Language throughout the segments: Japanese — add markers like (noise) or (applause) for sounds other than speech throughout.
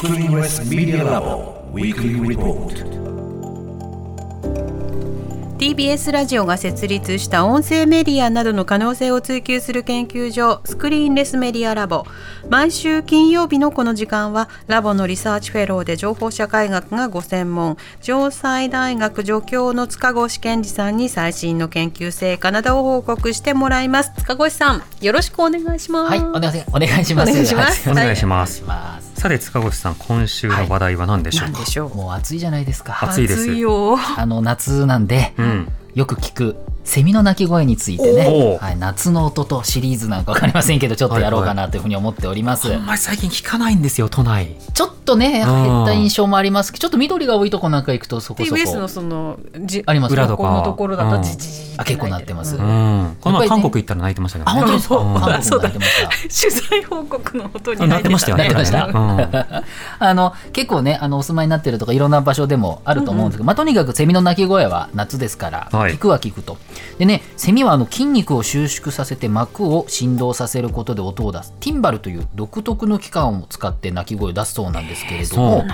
Screenless Media Lab Weekly Report. TBS ラジオが設立した音声メディアなどの可能性を追求する研究所スクリーンレスメディアラボ毎週金曜日のこの時間はラボのリサーチフェローで情報社会学がご専門。城西大学助教の塚越健司さんに最新の研究成果などを報告してもらいます。塚越さんよろしくお願いします。はい、お願いします。お願いします。はお願いします。お願いしますさて塚越さん今週の話題は何でしょうか、何でしょう。もう暑いじゃないですか。暑いです。あの夏なんで、うん。よく聞くセミの鳴き声についておね、ー。はい、夏の音とシリーズなんかわかりませんけど、ちょっとやろうかなというふうに思っております。あんまり最近聞かないんですよ都内。ちょっとね、うん減った印象もありますけど、ちょっと緑が多いとこなんか行くとそこそ TBS のこ。そのじあります裏とか。ここのところだとうん。じじじあ結構なってます。この前韓国行ったら泣いてましたけどあ、本当ですか？うん。韓国も泣いてました。取材報告の音にあなってましたよねなってました。うん。あの結構ねあのお住まいになってるとかいろんな場所でもあると思うんですけど、まあ、とにかくセミの鳴き声は夏ですから、はい。聞くは聞くと。でねセミはあの筋肉を収縮させて膜を振動させることで音を出す。ティンバルという独特の器官を使って鳴き声を出すそうなんですけれどそも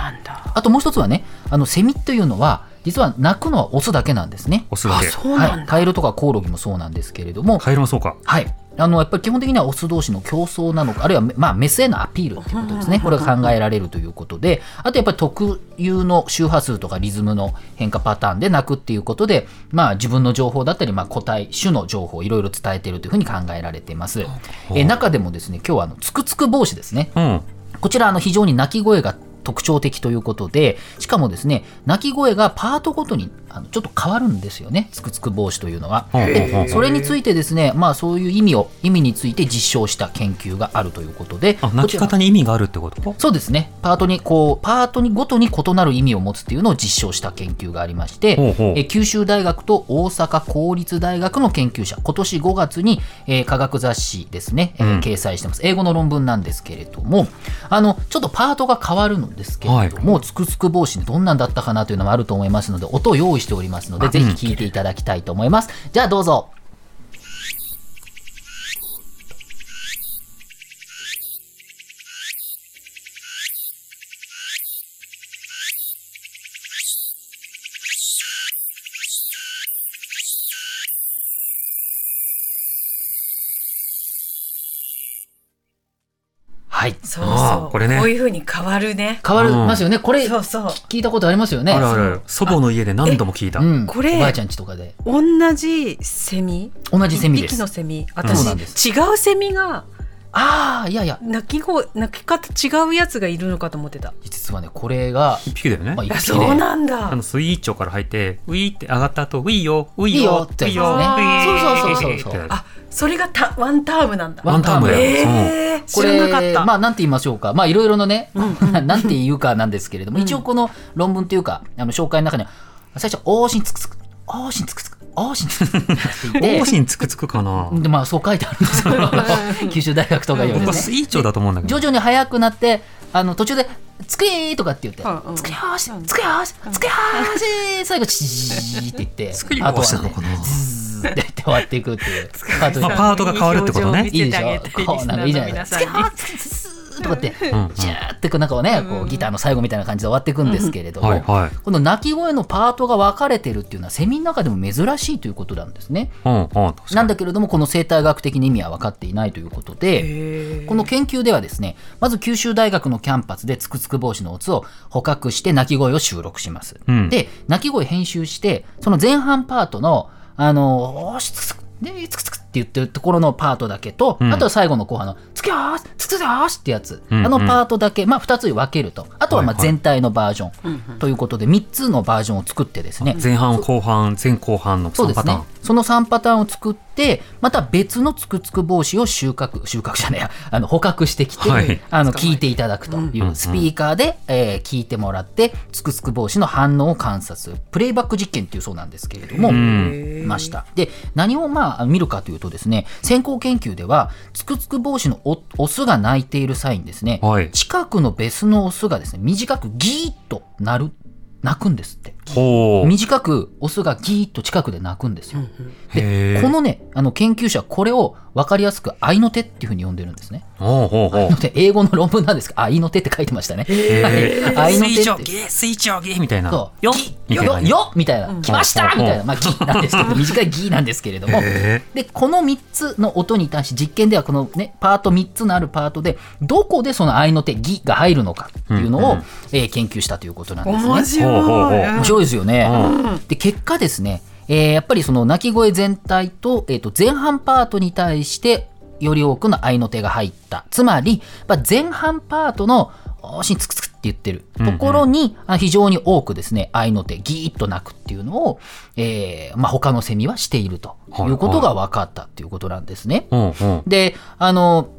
あともう一つはねあのセミというのは実は鳴くのはオスだけなんですね。オスだけ。はい、カエルとかコオロギもそうなんですけれども、カエルもそうか。はい。あのやっぱり基本的にはオス同士の競争なのかあるいは、まあ、メスへのアピールっていうことですね。これが考えられるということであとやっぱり特有の周波数とかリズムの変化パターンで鳴くっていうことで、まあ、自分の情報だったり、まあ、個体種の情報をいろいろ伝えているというふうに考えられています。え中でもですね今日はあのつくつく帽子ですね。うんこちらあの非常に鳴き声が特徴的ということでしかもですね鳴き声がパートごとにあのちょっと変わるんですよね。つくつく帽子というのは。ほうほうほう。ほうそれについてですねまあそういう意味を意味について実証した研究があるということで。あ泣き方に意味があるってこと？そうですね。パートにこうパートにごとに異なる意味を持つっていうのを実証した研究がありまして。え九州大学と大阪公立大学の研究者。今年5月に、えー科学雑誌ですね、えーうん。掲載してます。英語の論文なんですけれども。あのちょっとパートが変わるんですけれども、つくつく帽子ねどんなんだったかなというのもあると思いますので音を用意しておりますのでぜひ聞いていただきたいと思います、じゃあどうぞはい。そうあそう。ーこれね。こういう風に変わるね。変わりますよね。これそうそう。聞いたことありますよね。あるある。祖母の家で何度も聞いた。うん、これおばあちゃん家とかで。同じセミ？同じセミです。一匹のセミ。私違うセミがああいやいや。鳴き声鳴き方違うやつがいるのかと思ってた。実はねこれが、一匹だよね。まあ、そうなんだ。あのスイーチョから入ってウィーって上がった後ウィーよウィーよ。よってそうそうそうそうってあそれがたワンタームなんだ。ワンタームだよ、えー、こ知らなかった、れまあなんて言いましょうか。まあいろいろのね、なんて言うかなんですけれども、一応この論文というかあの紹介の中には最初「おーしんつくつくおーしんつくつく。(laughs) おーしんつくつく」かな。でまあそう書いてあるんですよ。(laughs) 九州大学とかいう僕はですね。スイーチョだと思うんだけど。徐々に速くなってあの途中で「つくえー」とかって言ってうんうん「つくよーしつくよーしつくよーし」最後「チー」って言って作り直あとはねしたのかなって言って終わっていくっていう。パートまあパートが変わるってことね。いいでしょこうなんかいいじゃない。ですか。リスナーの皆さんにとかって、うんジューってこうなんかね、こうギターの最後みたいな感じで終わっていくんですけれども、はいはい。この鳴き声のパートが分かれてるっていうのはセミの中でも珍しいということなんですね。うんうん確かに。なんだけれどもこの生態学的に意味は分かっていないということで、この研究ではですねまず九州大学のキャンパスでつくつく帽子のオツを捕獲して鳴き声を収録します。うん。で鳴き声編集してその前半パートのあのおーしつくつくでつくつくって言ってるところのパートだけと、うん。あとは最後の後半のつくよーしつくよーしってやつ、うんうん。あのパートだけ、まあ、2つに分けると。あとはまあ全体のバージョン。ということで3つのバージョンを作ってですね、前半後半前後半の3そうですね。パターン。その3パターンを作って、また別のつくつく帽子を収穫、収穫じゃねえや、あの捕獲してきて、はい。あの聞いていただくという。スピーカーで、えー聞いてもらって、つくつく帽子の反応を観察。プレイバック実験っていうそうなんですけれども、ん。ました。で、何をまあ見るかというとですね、先行研究では、つくつく帽子のオオスが鳴いている際にですね、はい。近くのベスのオスがですね、短くギーッと鳴る、鳴くんですって。短くオスがギーッと近くで鳴くんですよ。へーこのね、あの研究者はこれを分かりやすく愛の手っていうふうに呼んでるんですね。ほうほうほう愛の。手英語の論文なんですが、愛の手って書いてましたね。愛の手って。水みたいな。そうよギみたいなよよみたいな、来ましたうんみたいな、まあ、ギなんですけど、短いギなんですけれども、へで、この3つの音に対して、実験ではこのね、パート3つのあるパートで、どこでその愛の手、ギが入るのかっていうのを、うんうんえー研究したということなんですね。面白い。いですよね。うで結果ですね、えーやっぱりその鳴き声全体と,、えー、と前半パートに対してより多くの合いの手が入ったつまり、まあ、前半パートのおーしんつくつくって言ってるところに、あ非常に多くですね合いの手ギーッと鳴くっていうのを、えーまあ、他のセミはしているということが分かったっていうことなんですね。うんうん。であの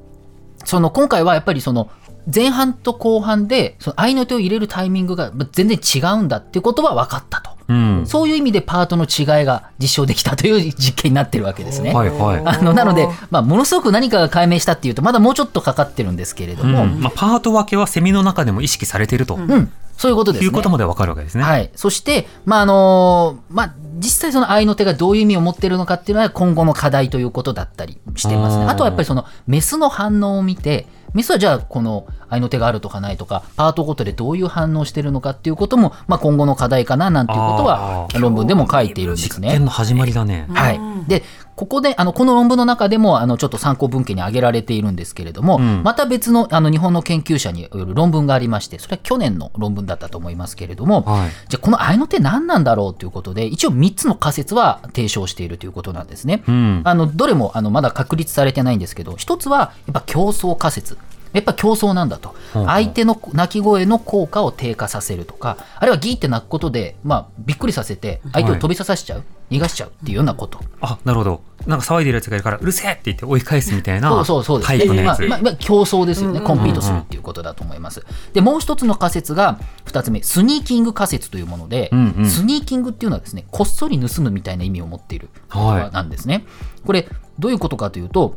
その今回はやっぱりその前半と後半でその合いの手を入れるタイミングがまあ全然違うんだっていうことは分かったと。うん。そういう意味でパートの違いが実証できたという実験になってるわけですね。はいはい。あのなので、まあ、ものすごく何かが解明したっていうとまだもうちょっとかかってるんですけれどうも、んまあ、パート分けはセミの中でも意識されているとうんそういうことですね。いうことまでわかるわけですね。はい、そして、まああのまあ、実際その合いの手がどういう意味を持っているのかっていうのは今後の課題ということだったりしてますね。あとはやっぱりそのメスの反応を見てメスはじゃあこの合いの手があるとかないとかパートごとでどういう反応をしているのかっていうことも、まあ、今後の課題かななんていうことは論文でも書いているんです実ね。験の始まりだね。はい、でここであのこの論文の中でもあのちょっと参考文献に挙げられているんですけれども、んまた別のあの日本の研究者による論文がありましてそれは去年の論文だったと思いますけれども、はいじゃあこの合いの手何なんだろうということで一応3つの仮説は提唱しているということなんですね。うん。あのどれもあのまだ確立されてないんですけど一つはやっぱ競争仮説やっぱ競争なんだと。相手の鳴き声の効果を低下させるとかあるいはギーって鳴くことで、まあ、びっくりさせて相手を飛び刺さしちゃう、逃がしちゃうっていうようなこと、あ、なるほど。なんか騒いでるやつがいるから、うるせえって言って追い返すみたいなそうそうそうです。タイプのやつ。まあまあまあ競争ですよね、コンピートするっていうことだと思います。でもう一つの仮説が二つ目スニーキング仮説というもので、うんうん。スニーキングっていうのはですねこっそり盗むみたいな意味を持っているなんですね。これどういうことかというと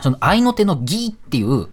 その合いの手のギーっていう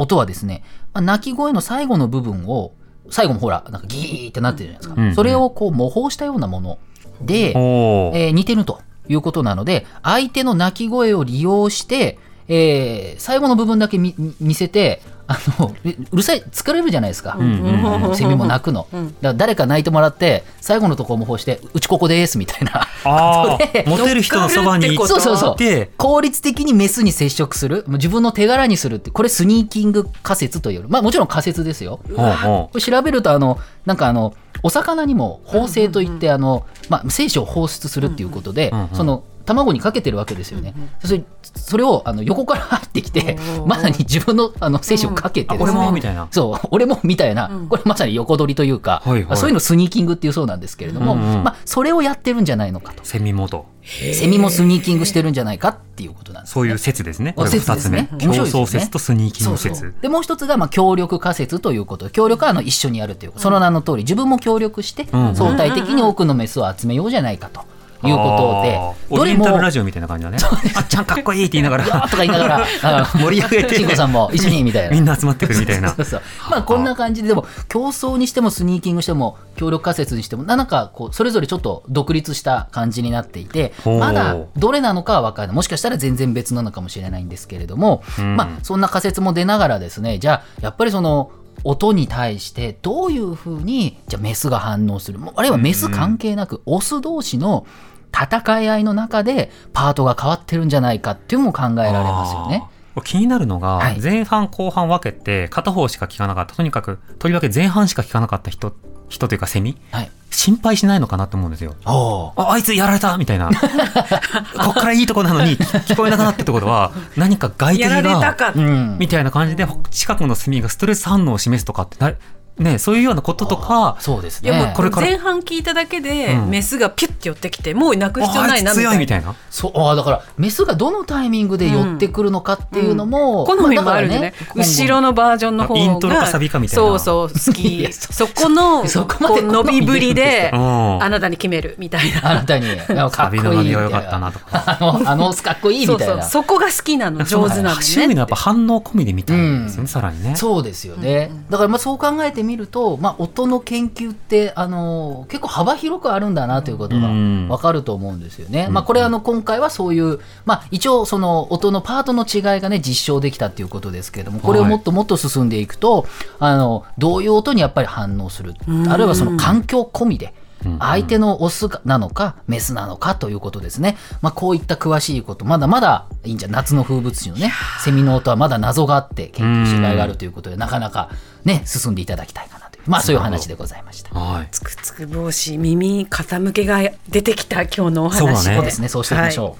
音はですね、まあ鳴き声の最後の部分を最後もほらなんかギーってなってるじゃないですか、うん。うんそれをこう模倣したようなもので、えー似てるということなので相手の鳴き声を利用して、えー最後の部分だけ見見せてあのえうるさい疲れるじゃないですか、うんうんうん。セミも鳴くの、だから誰か鳴いてもらって最後のところ模倣してうちここですみたいな。あであ、モテる人のそばに行っそうそうそう。て、効率的にメスに接触する。もう自分の手柄にするってこれスニーキング仮説という。まあもちろん仮説ですよ。これ調べるとあのなんかあのお魚にも放生といってあの、まあ、精子を放出するっていうことで、うんうん。その卵にかけてるわけですよね。それそれをあの横から入ってきて、まさに自分のあの精子をかけてね、俺もみたいな。そう俺もみたいな、これまさに横取りというか、はいはい。そういうのスニーキングっていうそうなんですけれども、うんうんまあ、それをやってるんじゃないのかと。セミモと。セミもスニーキングしてるんじゃないかっていうことなんです、ね。そういう説ですね。これ説二つ目。ですね。競争説とスニーキング説。そうそう。でもう一つがまあ協力仮説ということ。で協力はあの一緒にやるというその名の通り自分も協力してうん。相対的に多くのメスを集めようじゃないかということであー。オリエンタルラジオみたいな感じだね。あっちゃんかっこいいって言いながら、(laughs) とか言いながらあ (laughs) 盛り上げて。慎吾さんも一緒にみたいな。みんな集まってくるみたいな。そうそうまあこんな感じででも競争にしてもスニーキングしても協力仮説にしてもなんかこうそれぞれちょっと独立した感じになっていてまだどれなのかは分からない。もしかしたら全然別なのかもしれないんですけれども、ん。まあそんな仮説も出ながらですねじゃあやっぱりその音に対してどういうふうにじゃあメスが反応する。もあるいはメス関係なくオス同士の戦い合いの中でパートが変わってるんじゃないかっていうのも考えられますよね。気になるのが、はい。前半後半分けて片方しか聞かなかった。とにかくとりわけ前半しか聞かなかった人人というかセミ？はい、心配しないのかなと思うんですよ。ああ。いつやられたみたいな。(laughs) こっからいいとこなのに聞こえなくなってってことは何か外敵やられたがみたいな感じで近くのセミがストレス反応を示すとかってなねそういうようなこととかそうですいやもうねこれから。前半聞いただけで、うん。メスがピュッて寄ってきてもう泣く必要ないいなみたいな。強いみたいなそうあーだからメスがどのタイミングで寄ってくるのかっていうのも、好みもあるんでね,、後ろのバージョンの方がイントロかサビかみたいなそうそう好いきやそそこのそこまで伸びぶりでうんあなたに決めるみたいなあなたにサビっこいいみたいの伸びが良かったなとかあのあのかっこいいみたいなそうそうそこが好きなの上手なの周囲のやねっぱ反応込みで見たいんですよね、さらにねそうですよね、だからまあそう考えてみみると、まあ、音の研究ってあの結構幅広くあるんだなということがうん分かると思うんですよね。まあ、これあの今回はそういう、まあ、一応その音のパートの違いがね実証できたっていうことですけれどもこれをもっともっと進んでいくと、あのどういう音にやっぱり反応するあるいはその環境込みで。相手のオスなのかメスなのかということですね。まあこういった詳しいこと、まだまだいいんじゃ夏の風物詩のね、セミの音はまだ謎があって研究しがいがあるということで、なかなかね、進んでいただきたいかなまあそういう話でございました。はい。ツクツクボウシ耳傾けが出てきた今日のお話。そうだね。そうですね、そうしていきましょう。はい。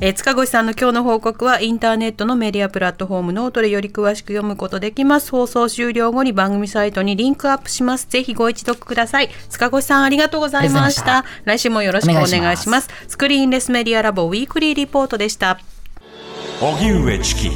えー塚越さんの今日の報告はインターネットのメディアプラットフォームノートでより詳しく読むことできます。放送終了後に番組サイトにリンクアップします。ぜひご一読ください。塚越さんありがとうございました。来週もよろしくお願いしますお願いします。 Screenless Media Lab Weekly Report でした。荻上チキ